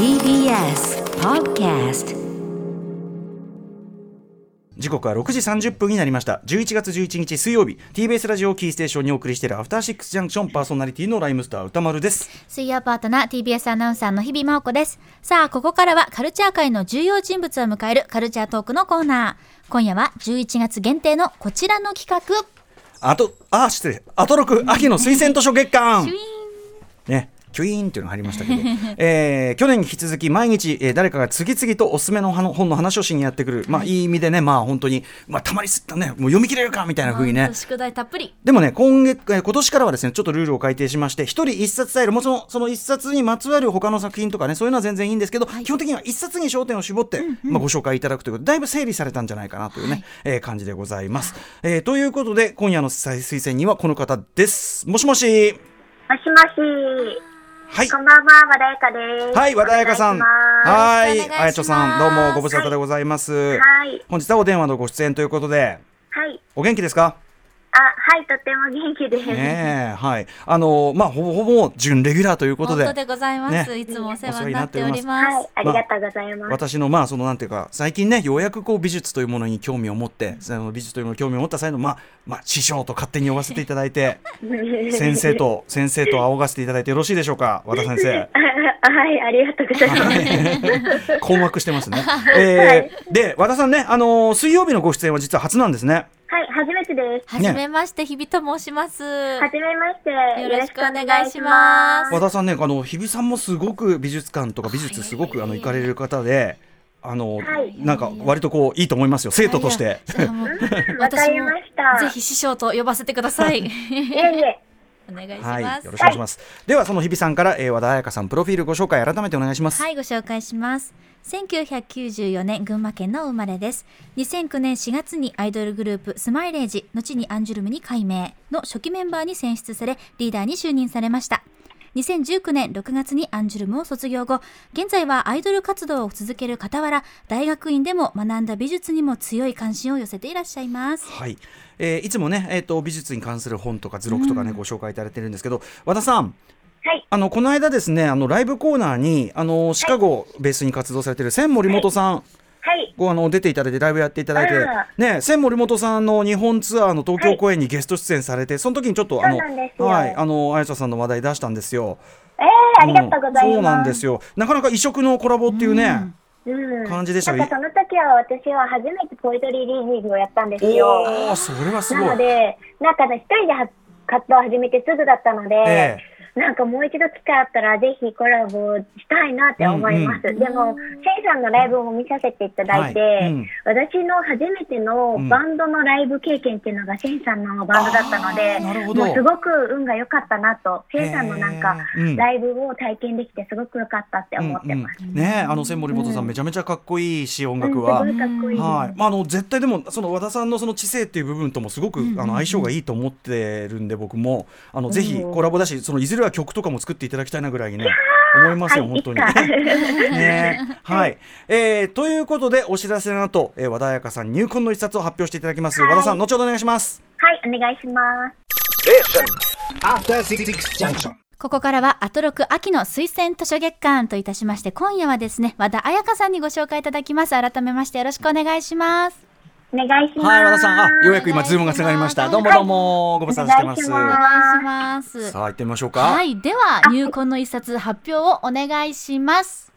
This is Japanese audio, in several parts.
TBS Podcast 時刻は6時30分になりました。11月11日水曜日。TBS ラジオキーステーションにお送りしているアフターシックスジャンクションパーソナリティのライムスター歌丸です。水曜パートナー TBS アナウンサーの日々真央子です。さあ、ここからはカルチャー界の重要人物を迎えるカルチャートークのコーナー。今夜は11月限定のこちらの企画。あとあ失礼。アトロク秋の推薦図書月間。ねキュイーンっていうのが入りましたけど、えー去年に引き続き毎日、えー誰かが次々とおすすめのはの本の話をしにやってくる、まあいい意味でねまあ本当に、まあ、たまりすったねもう読み切れるかみたいな風にね宿題たっぷり。でもね、今月、えー今年からはですね、ちょっとルールを改定しまして、一人一冊スタイル、もちろんその一冊にまつわる他の作品とかね、そういうのは全然いいんですけど、基本的には一冊に焦点を絞って、まあ、ご紹介いただくということで、だいぶ整理されたんじゃないかなというね、えー感じでございます。えーということで、今夜の推薦人はこの方です。もしもし。もしもし。はい。こんばんは、和田彩香です。はい、和田彩香さん。はい、あやちょさん、どうもご無沙汰でございます。はい。本日はお電話のご出演ということで、はい。お元気ですか？あ、はい、とても元気です。ねえ、はい。あのまあ、ほぼほぼ準レギュラーということで。本当でございます。ねいつもお世話になっております。はい、ありがとうございます。私のまあそのなんていうか最近ねようやくこう美術というものに興味を持ってその美術というものに興味を持った際のまあまあ師匠と勝手に呼ばせていただいて 先生と先生と仰がせていただいてよろしいでしょうか和田先生 はい、ありがとうございます。困惑してますね、えーで和田さんねあのー水曜日のご出演は実は初なんですねはい、初めてです。はじめまして、日々と申します。はじめまして。よろしくお願いします和田さんねあの日比さんもすごく美術館とか美術すごくあの行かれる方であの、はいなんか割とこういいと思いますよ生徒として。わか私もりました。ぜひ師匠と呼ばせてください。いえいえ。お願いしはい、ます。よろしくお願いします。ではその日比さんから、えー、和田彩香さんプロフィールご紹介改めてお願いします。はい、ご紹介します。1994年群馬県の生まれです。2009年4月にアイドルグループスマイレージ、後にアンジュルムに改名の初期メンバーに選出され、リーダーに就任されました。2019年6月にアンジュルムを卒業後、現在はアイドル活動を続ける傍ら、大学院でも学んだ美術にも強い関心を寄せていらっしゃいます。はい、えーいつもね、えー、と美術に関する本とか図録とかね、ご紹介いただいてるんですけど和田さんはい。あのこの間ですねあのライブコーナーにあのシカゴをベースに活動されてる千森本さん、はい。こうあの出ていただいてライブやっていただいてあね千森本さんの日本ツアーの東京公演にゲスト出演されて、その時にちょっとあのはいあのあやちゃさんの話題出したんですよ。えー、ありがとうございます。うんそうなんですよなかなか異色のコラボっていうね、うん。感じでしたなんかその時は私は初めてポエトリーリーディングをやったんですよ。おおそれはすごいなので、なんかね、一人では活動を始めてすぐだったので、えなんかもう一度機会あったら、ぜひコラボしたいなって思います。うん。でも、シェイさんのライブも見させていただいて、はい。うん。私の初めてのバンドのライブ経験っていうのが、シェイさんのバンドだったので、あーなるほど。もうすごく運が良かったなと、シェイさんのなんかライブを体験できてすごく良かったって思ってます。うんうん。ねあの千森本さん、めちゃめちゃかっこいいし音うん楽は。すごいかっこいい。はい。まあ、あの絶対でもその和田さんのその知性っていう部分ともすごく、あの相性がいいと思ってるんで僕も。あのぜひコラボだしそのいずれは曲とかも作っていただきたいなぐらいにね思いますよ、はい、本当に。ねはい、えーということでお知らせの後、えー和田彩香さん入魂の一冊を発表していただきます、はい和田さん後ほどお願いしますはい、お願いします。After Six Junction. ここからはアトロク秋の推薦図書月間といたしまして、今夜はですね、和田彩香さんにご紹介いただきます。改めましてよろしくお願いします。お願いします。はい和田さんあようやく今ズームがつながりましたどうもどうも、ご無沙汰してますお願いします。さあ行ってみましょうかはい、では入魂の一冊発表をお願いします。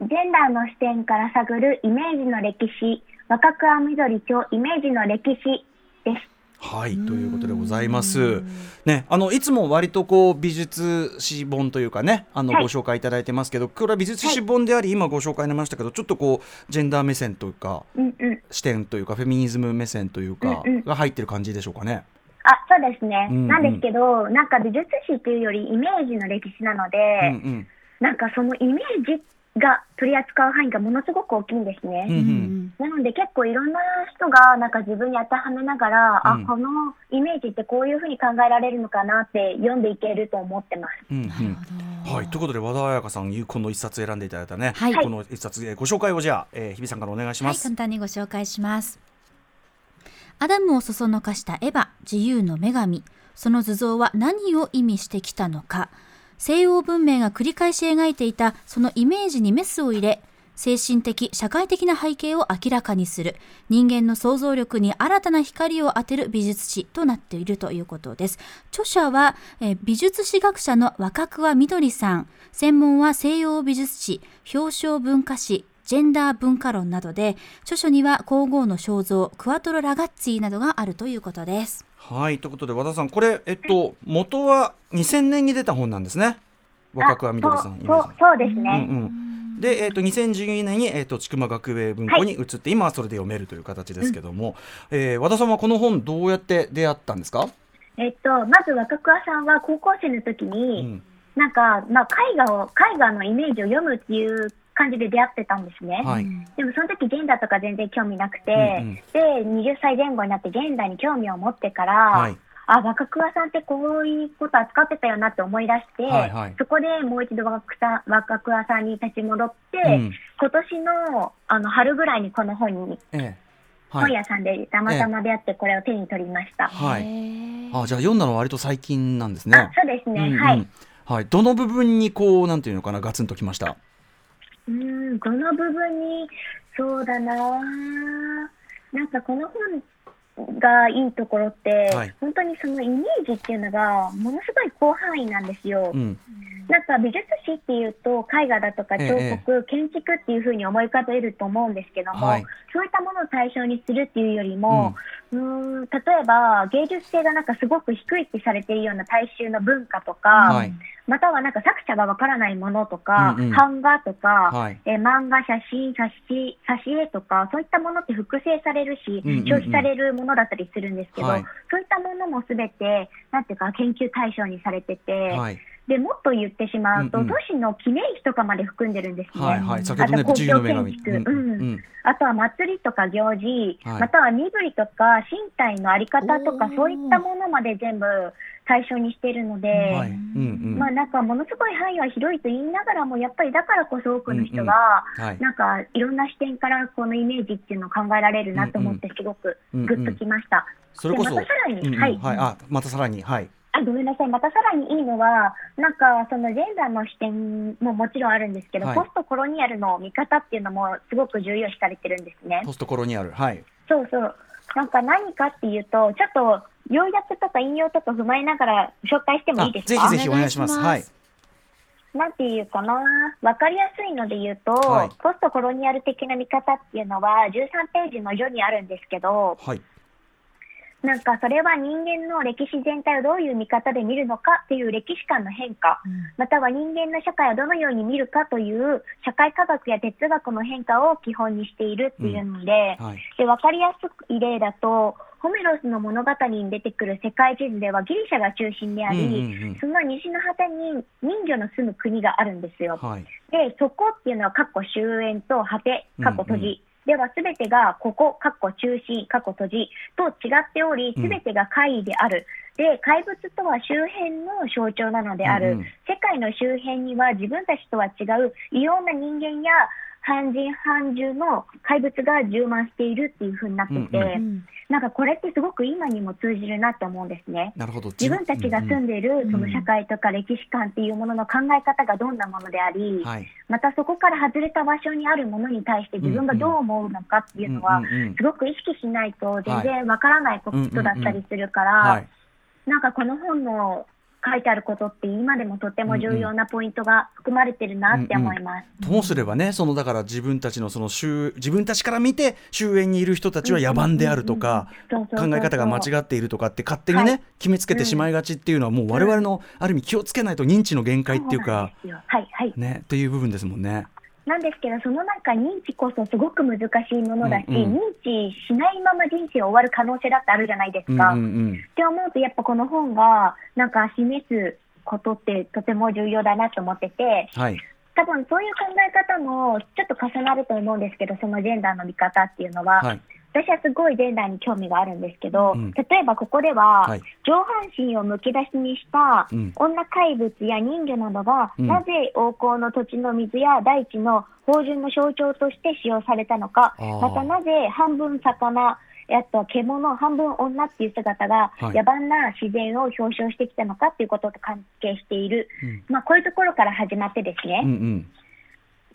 ジェンダーの視点から探るイメージの歴史、若くあ緑町イメージの歴史です。はいということでございます。ね、あのいつも割とこう美術史本というかね、あのはいご紹介いただいてますけど、これは美術史本であり、今ご紹介ありましたけど、ちょっとこうジェンダー目線というかうんうん。視点というかフェミニズム目線というかうんうんが入ってる感じでしょうかね。あ、そうですね。うんうんなんですけど、なんか美術史っていうよりイメージの歴史なので、うんうんなんかそのイメージが取り扱う範囲がものすごく大きいんですね。うんうんなので結構いろんな人がなんか自分に当てはめながら、うんあ、このイメージってこういうふうに考えられるのかなって読んでいけると思ってます。うんうんはい、ということで和田彩香さんこの一冊選んでいただいたね、はいこの一冊えーご紹介をじゃあ、えー、日比さんからお願いしはい、ます。簡単にご紹介します。アダムをそそのかしたエヴァ、自由の女神。その図像は何を意味してきたのか。西洋文明が繰り返し描いていたそのイメージにメスを入れ、精神的、社会的な背景を明らかにする、人間の想像力に新たな光を当てる美術史となっているということです。著者は、え美術史学者の若桑みどりさん、専門は西洋美術史、表彰文化史、ジェンダー文化論などで、著書には皇后の肖像、クワトロ・ラガッツィなどがあるということです。はいということで和田さんこれえっと元は2000年に出た本なんですね。若桑みどりさんそうそうですね。うんうん、で、えー、と2012年に、えー、と千曲学芸文庫に移って、今はそれで読めるという形ですけども、えー和田さんはこの本どうやって出会ったんですか、えっと、まず若桑さんは高校生の時に、うん。なんか、まあ、絵画を、絵画のイメージを読むっていう感じで出会ってたんですね。はい。でもその時ジェンダーとか全然興味なくて、うんうん。で、20歳前後になってジェンダーに興味を持ってから、はい。あ、若桑さんってこういうこと扱ってたよなって思い出して、はいはい。そこでもう一度若さ若桑さんに立ち戻って、うん。今年のあの春ぐらいにこの本に、ええ。はい、本屋さんでたまたま出会ってこれを手に取りました。はい。へー。あじゃあ読んだのは割と最近なんですあね。そうですね、うんうん。はい。はい、どの部分にこうなんていうのかなガツンときました？うん、この部分に、そうだななんかこの本がいいところって、はい。本当にそのイメージっていうのがものすごい広範囲なんですよ。うん。なんか美術史っていうと絵画だとかえ彫え刻、建築っていうふうに思い浮かべると思うんですけども、はい。そういったものを対象にするっていうよりも、うーん、例えば芸術性がなんかすごく低いってされているような大衆の文化とか、はい。またはなんか作者がわからないものとか、うんうん。版画とか、はい。えー漫画、写真、挿絵とか、そういったものって複製されるし、消費されるものだったりするんですけど、はい。そういったものもすべて、なんていうか、研究対象にされてて、はい。でもっと言ってしまうと、うんうん。都市の記念碑とかまで含んでるんですね。はいはい。先ほどねあと公共神建築、うんうん。うん。あとは祭りとか行事、はい。または身振りとか身体のあり方とかそういったものまで全部対象にしているので、はい。うんうん。まあなんかものすごい範囲は広いと言いながらもやっぱりだからこそ多くの人が、はい。なんかいろんな視点からこのイメージっていうのを考えられるなと思ってすごくグッときました。それこそでまたさらにうんうん。はい。あまたさらに。はい。あごめんなさい、またさらにいいのは、なんかそのジェンダーの視点ももちろんあるんですけど、はい。ポストコロニアルの見方っていうのもすごく重要視されてるんですね。ポストコロニアル。はい。そうそう。なんか何かっていうと、ちょっと要約とか引用とか踏まえながら紹介してもいいですか？ぜひぜひお願いします。はい。なんていうかな、わかりやすいので言うと、はい。ポストコロニアル的な見方っていうのは13ページの序にあるんですけど、はいなんかそれは人間の歴史全体をどういう見方で見るのかっていう歴史観の変化、または人間の社会をどのように見るかという社会科学や哲学の変化を基本にしているっていうので、はい。で分かりやすい例だと、ホメロスの物語に出てくる世界地図ではギリシャが中心であり、うんうんうん。その西の果てに人魚の住む国があるんですよ。はい。で、そこっていうのは、かっこ終焉と果て、かっこ閉じ。うんうんでは、すべてが、ここ、かっこ中心、かっこ閉じ、と違っており、うんすべてが怪異である。で、怪物とは周辺の象徴なのである。うんうん世界の周辺には自分たちとは違う異様な人間や半人半獣の怪物が充満しているっていう風になってて、うんうんうん。なんかこれってすごく今にも通じるなって思うんですね。なるほど。自分たちが住んでいるその社会とか歴史観っていうものの考え方がどんなものであり、はい。またそこから外れた場所にあるものに対して自分がどう思うのかっていうのはすごく意識しないと全然わからないことだったりするから、はい。なんかこの本の書いてあることって今でもとても重要なポイントが含まれてるなって思います。ともすればねそのだから自分たちのその周自分たちから見て周辺にいる人たちは野蛮であるとか考え方が間違っているとかって勝手にね、はい決めつけてしまいがちっていうのはもう我々のある意味気をつけないと認知の限界っていうかですよはいはい。ねっていう部分ですもんね。なんですけど、そのなんか認知こそすごく難しいものだし、うんうん。認知しないまま人生を終わる可能性だってあるじゃないですうんか。うんうん。って思うと、やっぱこの本がなんか示すことってとても重要だなと思ってて、はい。多分そういう考え方もちょっと重なると思うんですけど、そのジェンダーの見方っていうのは、はい私はすごいジェンダーに興味があるんですけど、うん。例えばここでは、はい。上半身をむき出しにしたうん。女怪物や人魚などが、うん。なぜ王侯の土地の水や大地の芳醇の象徴として使用されたのかまたなぜ半分魚、あと獣、半分女っていう姿が、はい。野蛮な自然を表彰してきたのかっていうことと関係している、うん。まあ、こういうところから始まってですね、うんうん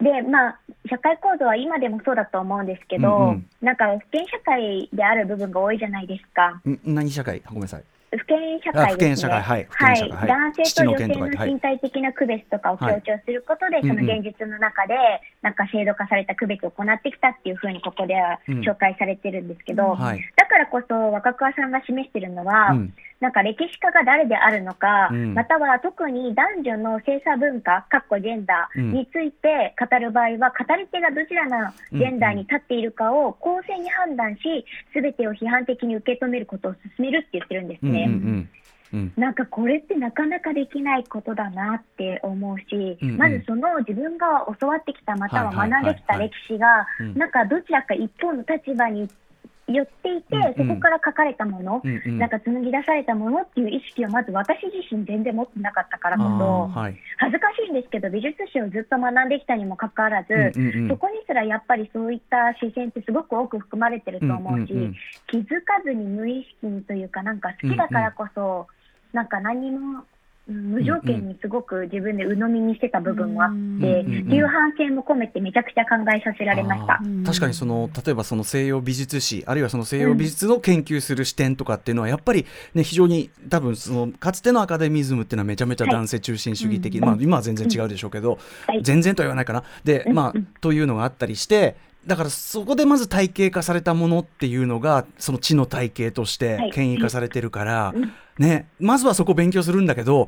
で、まあ、社会構造は今でもそうだと思うんですけど、うんうん。なんか、不権社会である部分が多いじゃないですか。ん何社会？ごめんなさい。不権社あ会不すね。社会。はい不権社会。はい。男性と女性の身体的な区別とかを強調することで、はいうんうん。その現実の中で、なんか制度化された区別を行ってきたっていうふうにここではうん。紹介されてるんですけど、はい。だからこそ若桑さんが示してるのは、うんなんか歴史家が誰であるのか、うん。または特に男女の性差文化、かっこジェンダうん。ーについて語る場合は、語り手がどちらのジェンダーに立っているかを公正に判断し、すべてを批判的に受け止めることを進めるって言ってるんですうんうんね。うん。うん。なんかこれってなかなかできないことだなって思うし、うんうん。まずその自分が教わってきたまたは学んできた歴史がうん、なんかどちらか一方の立場に寄っていて、うんうん。そこから書かれたもの、うんうん。なんか紡ぎ出されたものっていう意識をまず私自身全然持ってなかったからこあそ、ーはい。恥ずかしいんですけど美術史をずっと学んできたにもかかわらず、うんうんうん。そこにすらやっぱりそういった視線ってすごく多く含まれてると思うし、うんうんうん。気づかずに無意識にというかなんか好きだからこそ、なんか何もうん無条件にすごく自分で鵜呑みにしてた部分もあって、いう反省も込めてめちゃくちゃ考えさせられました。確かにその例えばその西洋美術史あるいはその西洋美術の研究する視点とかっていうのはやっぱりね非常に多分そのかつてのアカデミズムっていうのはめちゃめちゃ男性中心主義的、まあ今は全然違うでしょうけど、はい。全然とは言わないかなでまあというのがあったりしてだからそこでまず体系化されたものっていうのがその知の体系としてはい。権威化されてるから、うん。ね、まずはそこ勉強するんだけど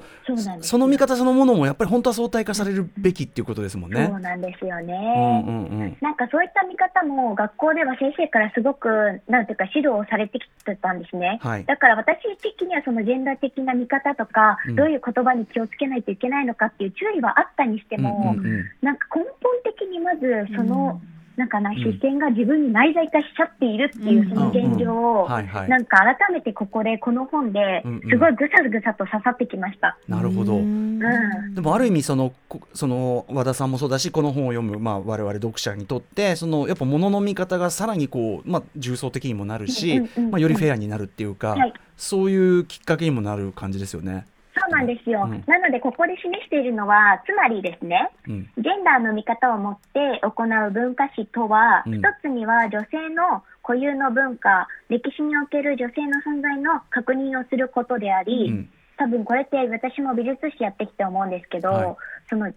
その見方そのものもやっぱり本当は相対化されるべきっていうことですもんね。そう。なんですよね。うんうんうん。なんかそういった見方も学校では先生からすごくなんていうか指導をされてきてたんですね。はい。だから私的にはそのジェンダー的な見方とか、うん。どういう言葉に気をつけないといけないのかっていう注意はあったにしても、うんうんうん。なんか根本的にまずその、なんかなん視線が自分に内在化しちゃっているっていうその現状を、はいはい。なんか改めてここでこの本ですごいぐさぐさと刺さってきました。なるほど。うん。うんでもある意味そのこその和田さんもそうだしこの本を読む、まあ、我々読者にとってそのやっぱ物の見方がさらにこう、まあ、重層的にもなるし、まあ、よりフェアになるっていうか、はい。そういうきっかけにもなる感じですよね。そうなんですよ。うん。なので、ここで示しているのは、つまりですね、うん。ジェンダーの見方を持って行う文化史とは、うん。一つには女性の固有の文化、歴史における女性の存在の確認をすることであり、うん。多分これって私も美術史やってきて思うんですけど、はい。その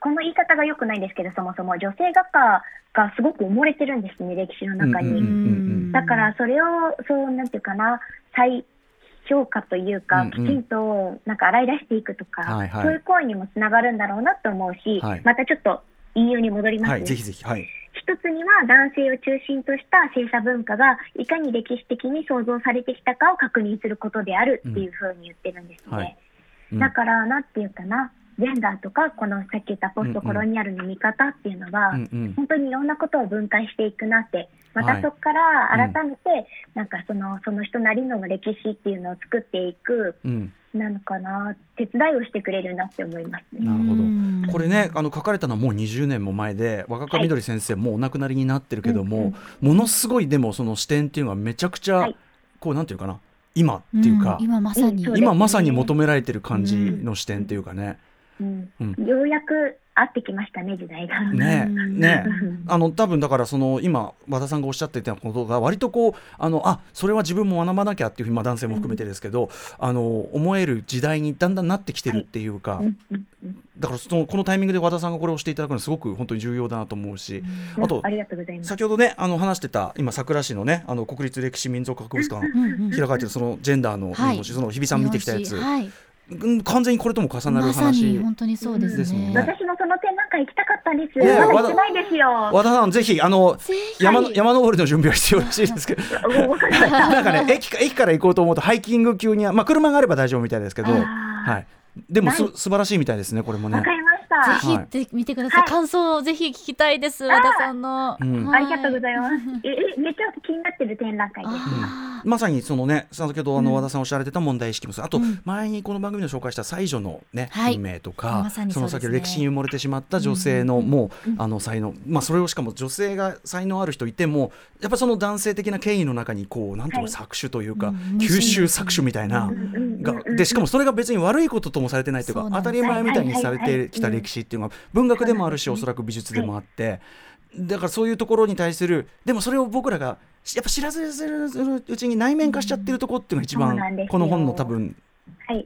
この言い方が良くないんですけど、そもそも女性画家がすごく埋もれてるんですね、歴史の中に。だからそれを、そう、なんていうかな、再評価というか、うんうん。きちんとなんか洗い出していくとか、はいはい。そういう行為にもつながるんだろうなと思うし、はい。またちょっと引用に戻ります。ね。はい、ぜひぜひ、はい。一つには男性を中心とした性差文化がいかに歴史的に創造されてきたかを確認することであるっていうふうに言ってるんですね。はい。うん。だから、なんていうかな、ジェンダーとか、このさっき言ったポストコロニアルの見方っていうのは、うんうん。本当にいろんなことを分解していくなって、まはい。たそこから改めて、なんかそのその人なりの歴史っていうのを作っていく、うん。なのかな、手伝いをしてくれるなって思いますね。なるほうん。どこれねあの書かれたのはもう20年も前で若川みどり先生もうお亡くなりになってるけども、ものすごいでもその視点っていうのはめちゃくちゃ、はい。こうなんていうかな今っていうか、ん。今まさに、今まさに求められてる感じの視点っていうかね。うんうん。ようやく会ってきましたね、時代が。ねうん。ねうんあの多分だからその今和田さんがおっしゃっていたことが割とこうあのあそれは自分も学ばなきゃっていうふうに、まあ、男性も含めてですけど、あの思える時代にだんだんなってきてるっていうか、うんうんうん。だからそのこのタイミングで和田さんがこれをしていただくのはすごく本当に重要だなと思うし、あとあと。先ほどねあの話してた今佐倉市のねあの国立歴史民族博物館うんうん開かれてるそのジェンダーのその日比さん見てきたやつ、はい、うん完全にこれとも重なるまさ話に本当にそうですね。ですね私もその点なんか行きたかったんです。ねえまだ行ってないですよ。和田さんぜひあの山山登りの準備は必要らしいですけど。なんかね駅か駅から行こうと思うとハイキング級にはまあ車があれば大丈夫みたいですけど、はい。でもすはい素晴らしいみたいですねこれもねわ。かりましした。ぜひ行ってみてください。はい。感想をぜひ聞きたいです。和田さんの。うん。はい。ありがとうございます。え、えめっちゃ気になってる展覧会です。あまさにそのね先ほどあの和田さんおっしゃられてた問題意識もあとうん。前にこの番組で紹介した最女のねはい。運命とかまさにそうですね。その先ほど歴史に埋もれてしまった女性のもうあの才能まあそれをしかも女性が才能ある人いてもやっぱその男性的な権威の中にこうなんていう搾取というかうん。吸収搾取みたいなうんがでしかもそれが別に悪いことともされてないというか当たり前みたいにされてきた歴史っていうのが文学でもあるしおそらく美術でもあって。だからそういうところに対するでもそれを僕らがやっぱ知らずるうちに内面化しちゃってるところっていうのが一番この本の多分はい。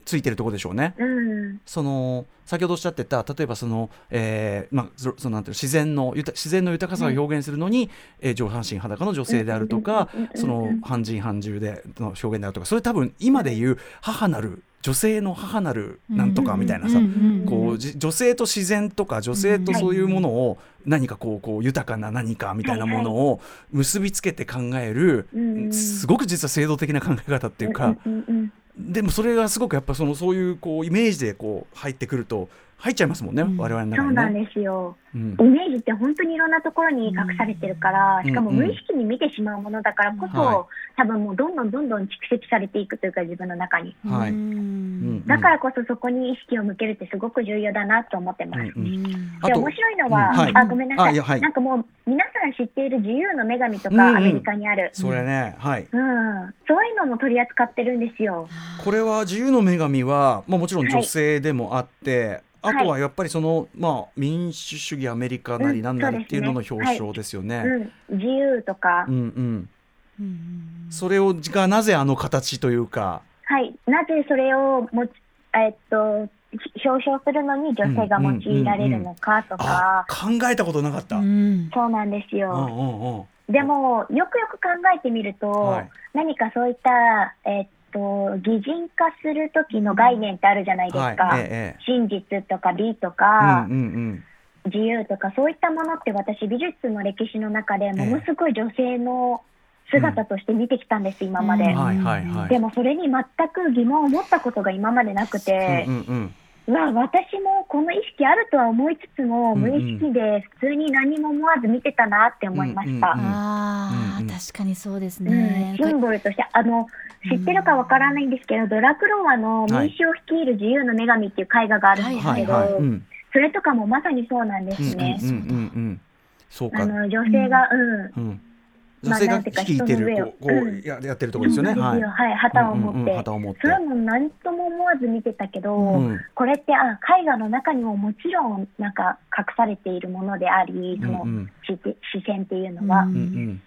ついてるところでしょうね。うん。その先ほどおっしゃってた例えばその、えーまあ、そそのなんていうの自然のゆた自然の豊かさを表現するのに、えー上半身裸の女性であるとかうんうんうんうんその半人半獣での表現であるとかそれ多分今で言う母なる女性の母なるなんとかみたいなさ、うんうんうんこうじ女性と自然とか女性とそういうものを何かこうこう豊かな何かみたいなものを結びつけて考えるうんすごく実は制度的な考え方っていうかうんうんうんでもそれがすごくやっぱそのそういうこうイメージでこう入ってくると入っちゃいますもんね、うん。我々の中そうなんにね。ですよ。うん。イメージって本当にいろんなところに隠されてるから、うん。しかもうん無意識に見てしまうものだからこそ、はい。多分もうどんどんどんどん蓄積されていくというか自分の中に。はい。うん。うんだからこそそこに意識を向けるってすごく重要だなと思ってます。うんうん。で面白いのは、うん。はい。あごめんなさい。はい。なんかもう皆さん知っている自由の女神とか、うんうん。アメリカにある、それね、はい、うん、そういうのも取り扱ってるんですよ。これは自由の女神は、まあ、もちろん女性でもあって、あとはやっぱりその、まあ、民主主義アメリカなりうんなんなりっていうののそうですね。表彰ですよね。うん、自由とか、うんうん、うんそれをがなぜあの形というか、はい、なぜそれをもち、えっと、ひ表彰するのに女性が用いられるのかとあか、考えたことなかった。ううん。んそうなんですうんよ。うん。でも、よくよく考えてみると、はい。何かそういった、えっと、擬人化する時の概念ってあるじゃないですか。はいえええ真実とか美とえか、うんうん自由とかそういったものって私美術の歴史の中でものすごい女性の姿として見てきたんです、今まで、うん。うん、はいはいはい。でもそれに全く疑問を持ったことが今までなくて、うんうんうん。うわ私もこの意識あるとは思いつつも、うんうん無意識で普通に何も思わず見てたなって思いました。うんうんうん確かにそうですうん。ね。シンボルとしてあの知ってるかわからないんですけど、ドラクロワの民衆を率いる自由の女神っていう絵画があるんですはい。けど、はい。うん。それとかもまさにそうなんですね。うんうんうんうんそうか。あ。の女性が、うん、女性がなんていうか率いてるこうこ人の上を。うややってるところですよね。はい。旗を持って、うんうんうん旗を持って。それも何とも思わず見てたけど、うん。これってあ絵画の中にももちろんなんか隠されているものであり、そのうんうん。視視線っていうのは、うんうんうん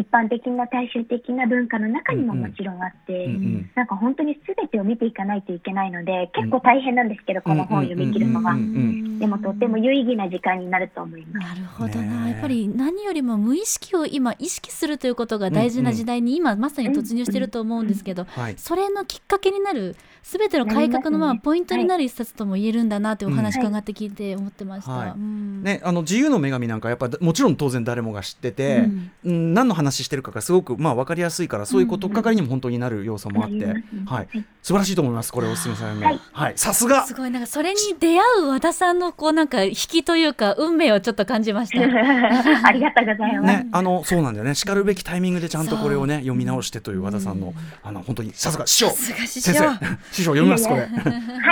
一般的な大衆的な文化の中にももちろんあって、うんうん。なんか本当に全てを見ていかないといけないので、結構大変なんですけど、この本を読み切るのが。うんうんうんでもとっても有意義な時間になると思います。なるほどな、やっぱり何よりも無意識を今意識するということが大事な時代に今まさに突入してると思うんですけど、はい。それのきっかけになる全ての改革のまあポイントになる一冊とも言えるんだなというお話伺って聞いて思ってました。はい。うん。ね、あの自由の女神なんかやっぱもちろん当然誰もが知ってて、うん。うん、何の話してるかがすごくまあ分かりやすいからそういうことっかかりにも本当になる要素もあって、はいはい、素晴らしいと思いますこれお勧めされるのはい。はい。さすが。すごい。なんかそれに出会う和田さんのこうなんか引きというか運命をちょっと感じました。ありがとうございます。ね、あのそうなんだよね。叱るべきタイミングでちゃんとこれをね読み直してという和田さんのあの本当にさすが師匠。先匠。生師匠読みますこれ。は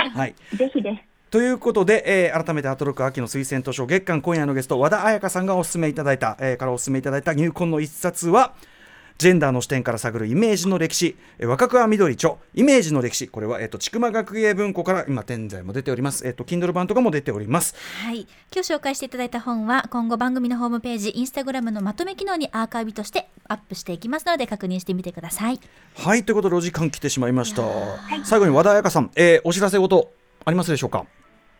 い、はいぜひです。ということで、えー改めてアトロック秋の推薦図書月間今夜のゲスト和田彩香さんがお勧めいただいた、えーからお勧めいただいた入魂の一冊はジェンダーの視点から探るイメージの歴史、えー若桑みどり著イメージの歴史。これは、えー、と千曲学芸文庫から今現在も出ております、えー、と Kindle 版とかも出ております。はい、今日紹介していただいた本は今後番組のホームページインスタグラムのまとめ機能にアーカイブとしてアップしていきますので確認してみてください。はい。ということでお時間来てしまいました。最後に和田彩香さん、えーお知らせ事ありますでしょうか？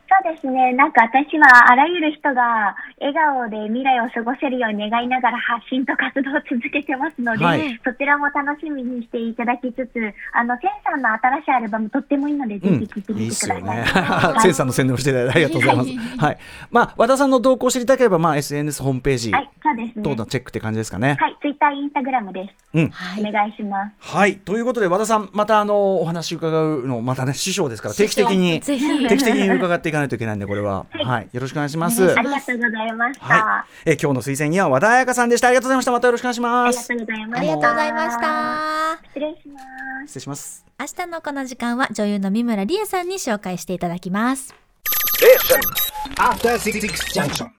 そうですね。なんか私はあらゆる人が笑顔で未来を過ごせるように願いながら発信と活動を続けてますので、はいそちらも楽しみにしていただきつつ、あの、センさんの新しいアルバムとってもいいので、ぜうんひ聴いてみてください。すよね。は いセンさんの宣伝をしていただいてありがとうございます。はい。まあ、和田さんの動向を知りたければ、まあ、SNS ホームページ。はい、そそうですね。等のチェックって感じですかね？はい、ツイッター、インスタグラムです。うん。はいお願いします。はい。ということで、和田さん、またあの、お話伺うの、またね、師匠ですから、定期的に、ぜひ定期的に伺っていかないといけないんで、これは。はい。よろしくお願いします。ありがとうございました。はい。え、今日の推薦には和田彩香さんでした。ありがとうございました。またよろしくお願いしあます。りがとうございました。ありがとうございました失礼します。失礼します。明日のこの時間は女優の三村理恵さんに紹介していただきます Station. After Six Junction.